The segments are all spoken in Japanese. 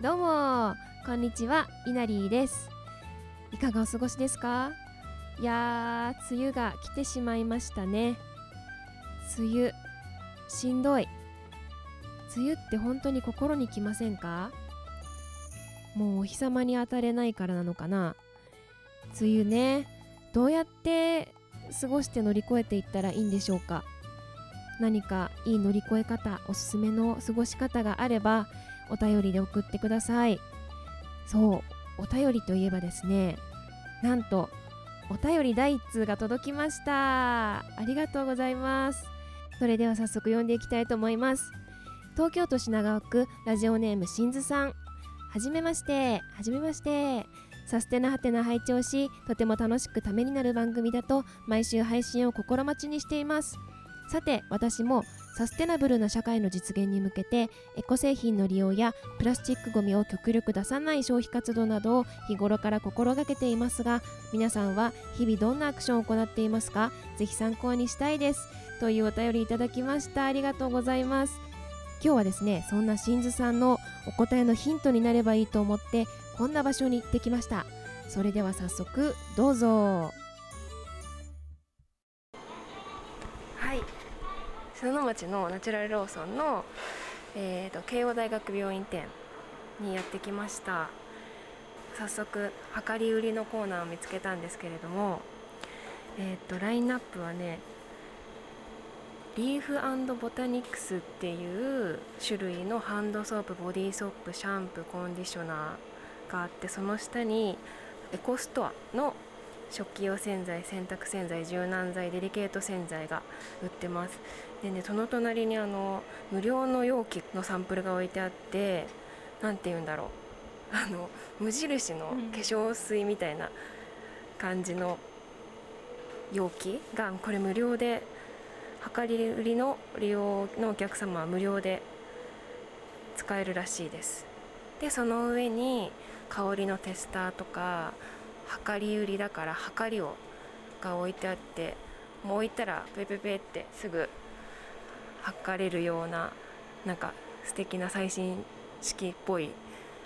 どうも。こんにちは。いなりーです。いかがお過ごしですか？いやー梅雨が来てしまいましたね。梅雨。しんどい。梅雨って本当に心にきませんか？もうお日様に当たれないからなのかな。梅雨ね。どうやって過ごして乗り越えていったらいいんでしょうか？何かいい乗り越え方おすすめの過ごし方があればお便りで送ってください。そうお便りといえばですねなんとお便り第1通が届きました。ありがとうございます。それでは早速読んでいきたいと思います。東京都品川区ラジオネームしんずさん。はじめましてはじめまして。サステナハテナ拝聴しとても楽しくためになる番組だと毎週配信を心待ちにしています。さて私もサステナブルな社会の実現に向けてエコ製品の利用やプラスチックごみを極力出さない消費活動などを日頃から心がけていますが皆さんは日々どんなアクションを行っていますか？ぜひ参考にしたいです。というお便りいただきました。ありがとうございます。今日はですねそんなしんずさんのお答えのヒントになればいいと思ってこんな場所に行ってきました。それでは早速どうぞ。篠ノ町のナチュラルローソンの、えーと、慶応大学病院店にやってきました。早速量り売りのコーナーを見つけたんですけれどもえっ、ー、とラインナップはねリーフボタニックスっていう種類のハンドソープボディーソープシャンプーコンディショナーがあってその下にエコストアの食器用洗剤洗濯洗剤柔軟剤デリケート洗剤が売ってます。でねその隣にあの無料の容器のサンプルが置いてあって何て言うんだろう。あの無印の化粧水みたいな感じの容器がこれ無料で量り売りの利用のお客様は無料で使えるらしいです。でその上に香りのテスターとか量り売りだから量りをが置いてあってもう置いたらペペペってすぐ測れるようななんか素敵な最新式っぽい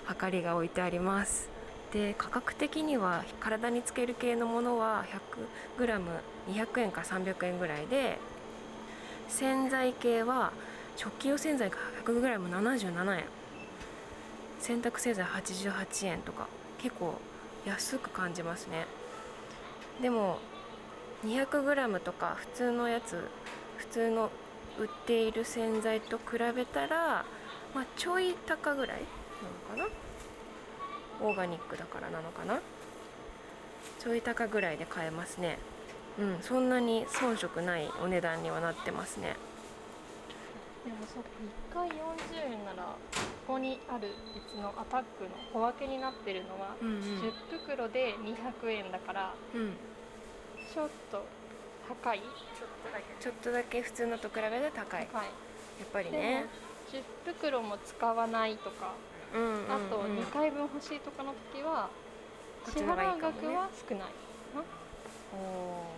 測りが置いてあります。で価格的には体につける系のものは 100g200 円から300円ぐらいで洗剤系は食器用洗剤が 100g77 円。洗濯洗剤88円とか結構安く感じますね。でも 200g とか普通のやつ普通の売っている洗剤と比べたら、まあ、ちょい高ぐらいなのかな？オーガニックだからなのかな？ちょい高ぐらいで買えますね。うんそんなに遜色ないお値段にはなってますね。でもそっか1回40円ならここにある別のアタックの小分けになってるのは、うんうん、10袋で200円だから、うん、ちょっと高い。ちょっとだけ普通のと比べて高い。高い。やっぱりね。10袋も使わないとか、うんうんうん、あと2回分欲しいとかの時は支払う額は少ないな。お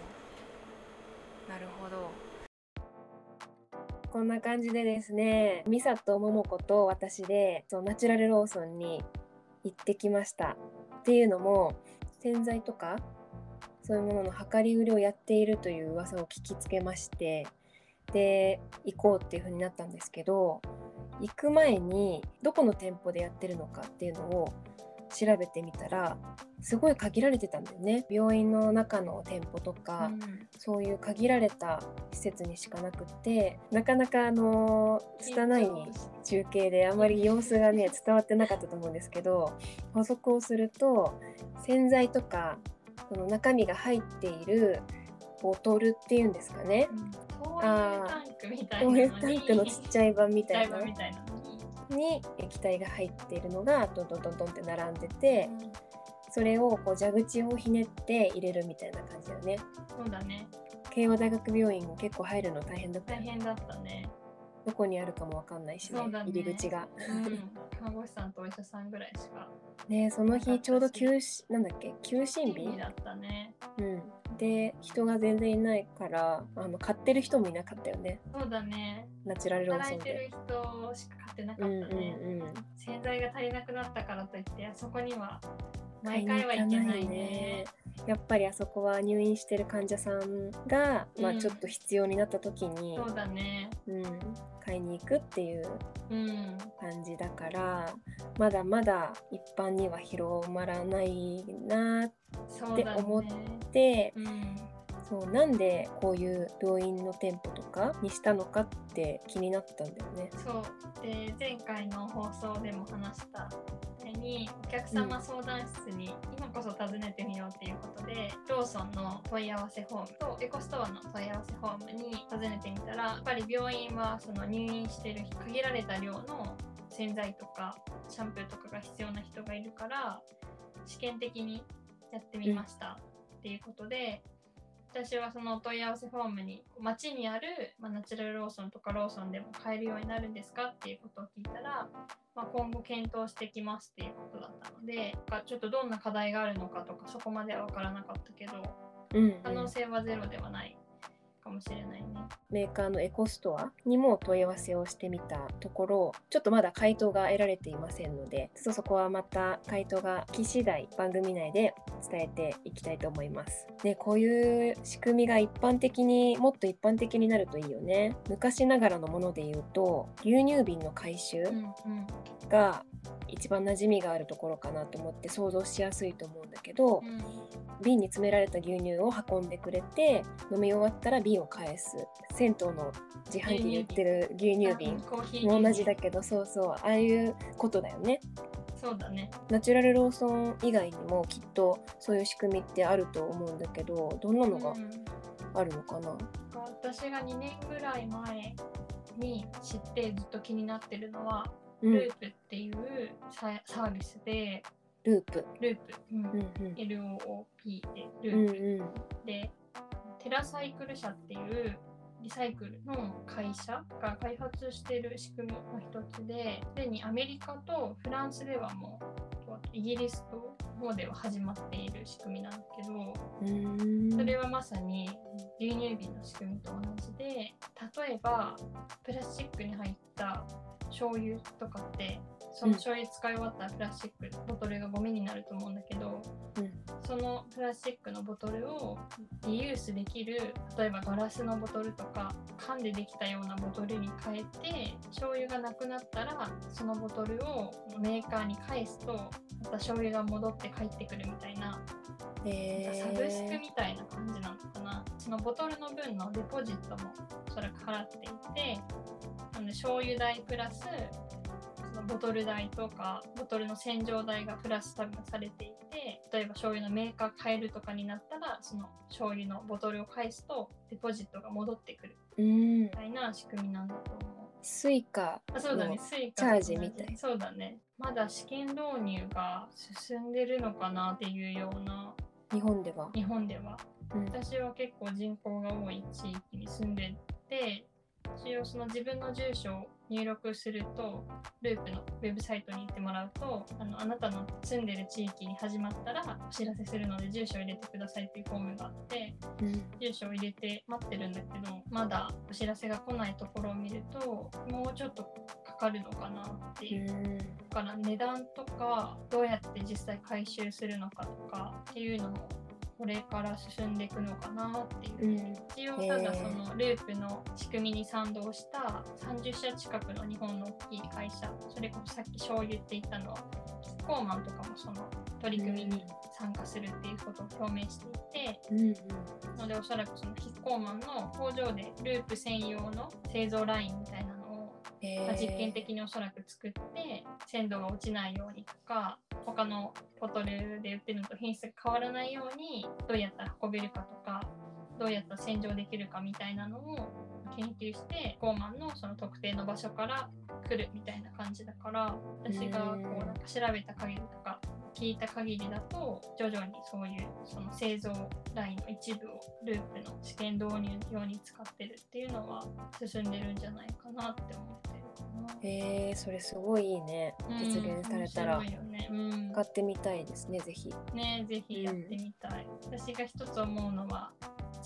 なるほどこんな感じでですねミサとモモコと私でそうナチュラルローソンに行ってきました。っていうのも洗剤とかそういうものの量り売りをやっているという噂を聞きつけましてで行こうっていう風になったんですけど行く前にどこの店舗でやってるのかっていうのを調べてみたらすごい限られてたんだよね。病院の中の店舗とか、うん、そういう限られた施設にしかなくってなかなかあの拙い中継であまり様子がね伝わってなかったと思うんですけど補足をすると洗剤とかその中身が入っているボトルっていうんですかね、うん、灯油タンクのちっちゃい版みたいなに液体が入っているのがトントントントンって並んでて、うん、それをこう蛇口をひねって入れるみたいな感じだよねそうだね。慶応大学病院結構入るの大変だった大変だったねどこにあるかもわかんないしねね。入り口が。うん、看護師さんとお医者さんぐらいしか。ねその日ちょうど休しなんだっけ？休診日？日だったね。うん、で人が全然いないからあの買ってる人もいなかったよね。そうだね。ナチュラルローソンで。働いてる人しか買ってなかうんうんったね、うん。洗剤が足りなくなったからといってあそこには毎回はいけないね。やっぱりあそこは入院してる患者さんが、まあ、うん。ちょっと必要になった時に、そうだね。うん買いに行くっていううん。感じだからまだまだ一般には広まらないなっそうだね。思ってうんそうなんでこういう病院の店舗とかにしたのかって気になったんだよね。そうで前回の放送でも話したようにお客様相談室に今こそ訪ねてみようっていうことで、ローソンの問い合わせフォームとエコストアの問い合わせフォームに訪ねてみたらやっぱり病院はその入院してる限られた量の洗剤とかシャンプーとかが必要な人がいるから試験的にやってみましたっていうことで、私はそのお問い合わせフォームに街にある、まあ、ナチュラルローソンとかローソンでも買えるようになるんですかっていうことを聞いたら、まあ、今後検討してきますっていうことだったのでちょっとどんな課題があるのかとかそこまでは分からなかったけどうんうん。可能性はゼロではないかもしれないね。メーカーのエコストアにも問い合わせをしてみたところちょっとまだ回答が得られていませんのでちょっとそこはまた回答が来次第番組内で伝えていきたいと思います。でこういう仕組みが一般的にもっと一般的になるといいよね。昔ながらのもので言うと牛乳瓶の回収が一番馴染みがあるところかなと思って想像しやすいと思うんだけど、瓶に詰められた牛乳を運んでくれて飲み終わったら瓶を返す。銭湯の自販機に売ってる牛乳瓶も同じだけどそうそうああいうことだよね。そうだね。ナチュラルローソン以外にもきっとそういう仕組みってあると思うんだけどどんなのがうん。あるのかな、私が2年ぐらい前に知ってずっと気になってるのは、うん、ループっていうササービスでループ、ループ、うん。うんうん。LOOP でルうんープ、うんでテラサイクル社っていうリサイクルの会社が開発している仕組みの一つですでにアメリカとフランスではもうイギリスと方では始まっている仕組みなんだけどそれはまさに牛乳瓶の仕組みと同じで例えばプラスチックに入った醤油とかってその醤油使い終わったプラスチックボトルがゴミになると思うんだけど、うん。そのプラスチックのボトルをリユースできる例えばガラスのボトルとか缶でできたようなボトルに変えて醤油がなくなったらそのボトルをメーカーに返すとまた醤油が戻って帰ってくるみたいなえー。サブスクみたいな感じなのかな。そのボトルの分のデポジットもおそらく払っていてなので醤油代プラスそのボトル代とかボトルの洗浄代がプラス多分されていて例えば醤油のメーカー変えるとかになったらその醤油のボトルを返すとデポジットが戻ってくる。うん。みたいな仕組みなんだと思う。 Suica あそうだね、の Suica チャージみたいそうだね。まだ試験導入が進んでるのかなっていうような。日本では、日本では。うん。私は結構人口が多い地域に住んでて一応その自分の住所を入力するとループのウェブサイトに行ってもらうとあのあなたの住んでる地域に始まったらお知らせするので住所を入れてくださいっていうフォームがあってうん。住所を入れて待ってるんだけどまだお知らせが来ないところを見るともうちょっとかかるのかなっていう。うんだから値段とかどうやって実際回収するのかとかっていうのもこれから進んでいくのかなっていう、うん。一応ただそのループの仕組みに賛同した30社近くの日本の大きい会社それこそさっき醤油って言ったのはキッコーマンとかもその取り組みに参加するっていうことを表明していて、うんうん。のでおそらくそのキッコーマンの工場でループ専用の製造ラインみたいなまあ、実験的におそらく作って鮮度が落ちないようにとか他のボトルで売ってるのと品質が変わらないようにどうやったら運べるかとかどうやったら洗浄できるかみたいなのを研究してコーマンのその特定の場所から来るみたいな感じだから私がこうなんか調べた限りとか聞いた限りだと徐々にそういうその製造ラインの一部をループの試験導入用に使ってるっていうのは進んでるんじゃないかなって思って。へえそれすごいいいね。実現されたら、ね。うん。使ってみたいですねぜひ。ねぜひやってみたい、私が一つ思うのは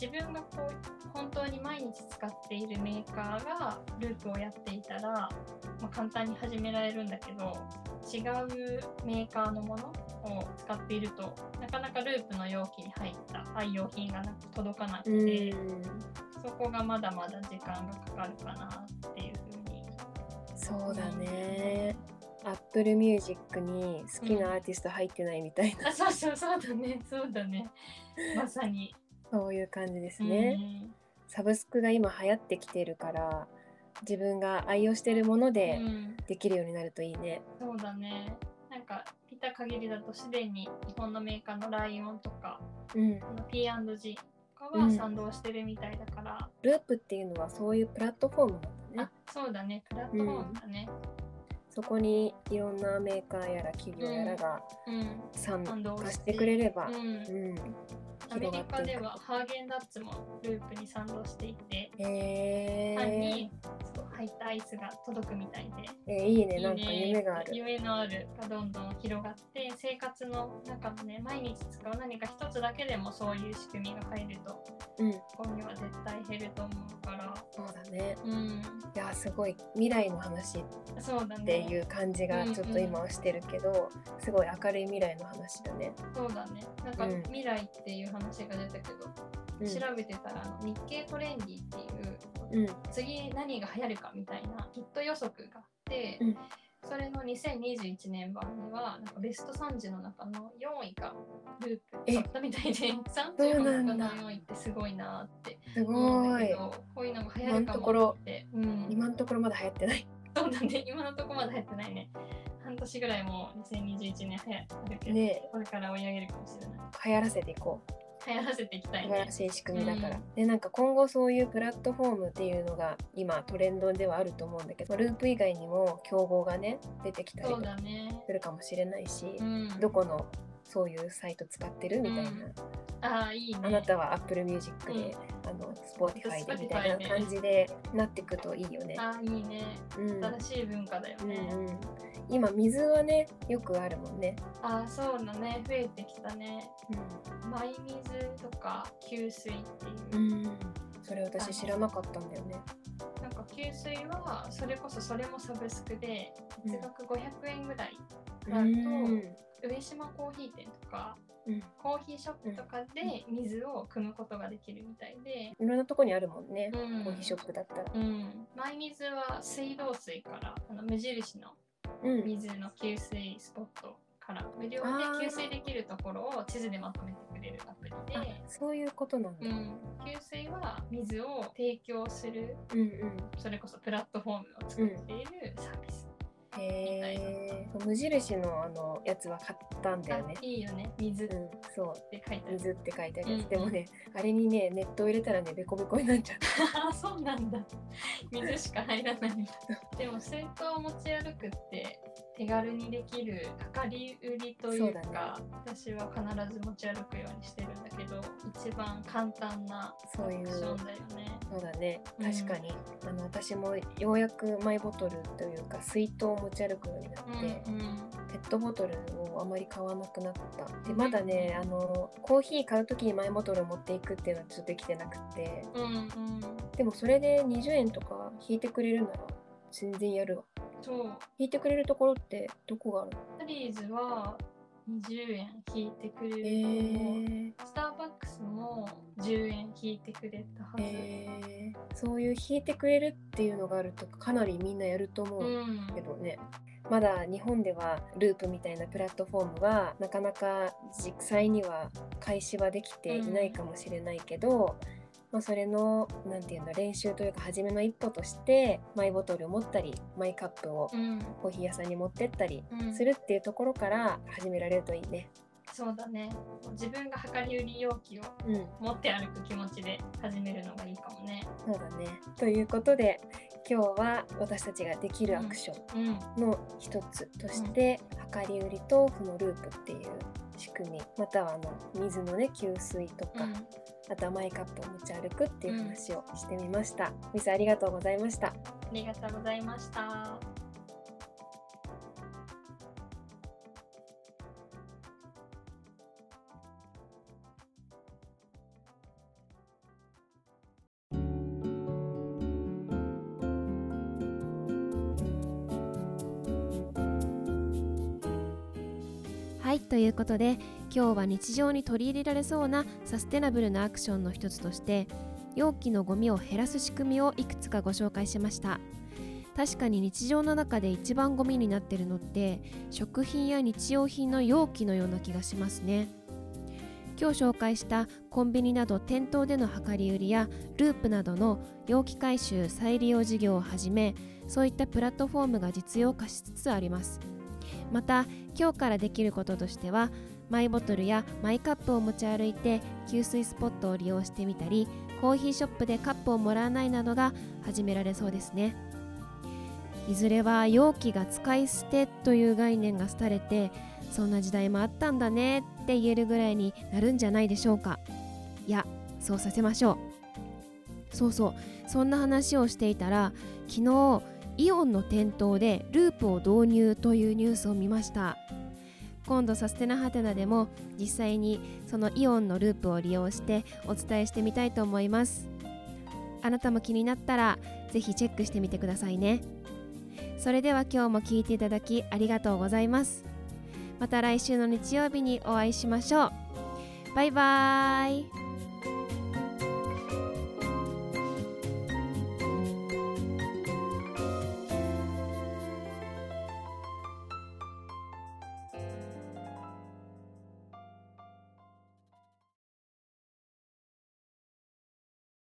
自分がこう本当に毎日使っているメーカーがループをやっていたら、まあ、簡単に始められるんだけど違うメーカーのものを使っているとなかなかループの容器に入った愛用品がなく届かなくうて、ん。そこがまだまだ時間がかかるかなっていうふうにそうだね。Apple Music に好きなアーティスト入ってないみたいな、あそうそうそうだね。そうだね。まさに。そういう感じですね、サブスクが今流行ってきてるから自分が愛用してるものうんでうん。できるようになるといいね。そうだね。なんか見た限りだとすでに日本のメーカーのライオンとかうん、P&G とかうん。は賛同してるみたいだから、ループっていうのはそういうプラットフォームなんだね。あ。そうだね。プラットフォームだね。そこにいろんなメーカーやら企業やらがうん。参加して。くれれば、アメリカでくはハーゲンダッツもループに賛同していて、えにそう入ったアイスが届くみたいで。えーいいね。なんか夢がある。夢のあるがどんどん広がって生活の中のね毎日使う何か一つだけでもそういう仕組みが入るとうん、ゴミは絶対減ると思うから。そうだね。うん。いやすごい未来の話っそうだねていう感じがちょっと今はしてるけど、すごい明るい未来の話だね。そうだね。なんかうん。未来っていう話が出たけど、うん、調べてたらあの日経トレンディっていううん、次何が流行るかみたいなヒット予測があって、うん。それの2021年版にはなんかベスト30の中の4位がループだったみたいで30の中の4位ってすごいなってす思うんごい。だけどこういうのが流行るか今のところもって、うん、今のところまだ流行ってない。そうだね。今のところまだ流行ってないね。半年ぐらいもう2021年流行るけど、ねこれから追い上げるかもしれない。流行らせていこう。流行らせていきたいね。素晴らしい仕組みだから、うん。でなんか今後そういうプラットフォームっていうのが今トレンドではあると思うんだけどループ以外にも競合がね出てきたりするかもしれないし、うん。どこのそういうサイト使ってるみたいな、うんああいいね。あなたは Apple Music で、あの Spotify でみたいな感じでなっていくといいよね。ああいいね。うん。新しい文化だようんね、うん、今水はねよくあるもんね。ああそうだね。増えてきたね。うマイ水とか給水っていう、ん、うん、それ私知らなかったんだよね。なんか給水はそれこそそれもサブスクでうん。月額500円ぐらいう払うん。と、上島コーヒー店とかうん、コーヒーショップとかで水を汲むことができるみたいで、いろんなとこにあるもんね、うん。コーヒーショップだったら。うん、マイ水は水道水からあの無印のうん、水の給水スポットから無料で給水できるところを地図でまとめてくれるアプリあで、そういうことなんだ。うん、給水は水を提供するうんうん。それこそプラットフォームを作っているサービス、へえ。無印のあのやつは買ったんだよね。あ。いいよね。水。っうん、そう。て書いてある、水って書いてある。やつ、うん。でもねあれにねネットを入れたらねベコベコになっちゃったあそうなんだ。水しか入らないんだ。でも水筒を持ち歩くって手軽にできる量り売りというそうだか私は必ず持ち歩くようにしてるんだけど一番簡単なそういションだよね。そうだね。うん。確かに、あの私もようやくマイボトルというか水筒を持ち歩くようになって、うんうんペットボトルをあまり買わなくなった。でまだねあのコーヒー買う時にマイボトルを持っていくっていうのはちょっとできてなくて。うんうん。でもそれで20円とか引いてくれるなら全然やるわ。そう。引いてくれるところってどこがあるの？タリーズは20円引いてくれるえー。スターバックスも10円引いてくれたはず、えー。そういう引いてくれるっていうのがあるとかなりみんなやると思ううんけどね、まだ日本ではループみたいなプラットフォームはなかなか実際には開始はできていないかもしれないけど、まあ、それのなんていうの練習というか初めの一歩としてマイボトルを持ったりマイカップをうんコーヒー屋さんに持ってったりうんするっていうところから始められるといいね。そうだね自分が量り売り容器をうん、持って歩く気持ちで始めるのがいいかもねそうだね。ということで今日は私たちができるアクションの一つとして、量り売りとこのループっていう仕組みまたはあの水のね給水とか、あとはマイカップを持ち歩くっていう話をしてみました。ミスありがとうございました。ありがとうございました。ということで今日は日常に取り入れられそうなサステナブルなアクションの一つとして容器のゴミを減らす仕組みをいくつかご紹介しました。確かに日常の中で一番ゴミになってるのって食品や日用品の容器のような気がしますね。今日紹介したコンビニなど店頭での量り売りやループなどの容器回収再利用事業をはじめそういったプラットフォームが実用化しつつあります。また今日からできることとしてはマイボトルやマイカップを持ち歩いて給水スポットを利用してみたりコーヒーショップでカップをもらわないなどが始められそうですね。いずれは容器が使い捨てという概念が廃れてそんな時代もあったんだねって言えるぐらいになるんじゃないでしょうか。いやそうさせましょう。そうそう。そんな話をしていたら昨日イオンの店頭でループを導入というニュースを見ました。今度サステナハテナでも実際にそのイオンのループを利用してお伝えしてみたいと思います。あなたも気になったらぜひチェックしてみてくださいね。それでは今日も聴いていただきありがとうございます。また来週の日曜日にお会いしましょう。バイバーイ。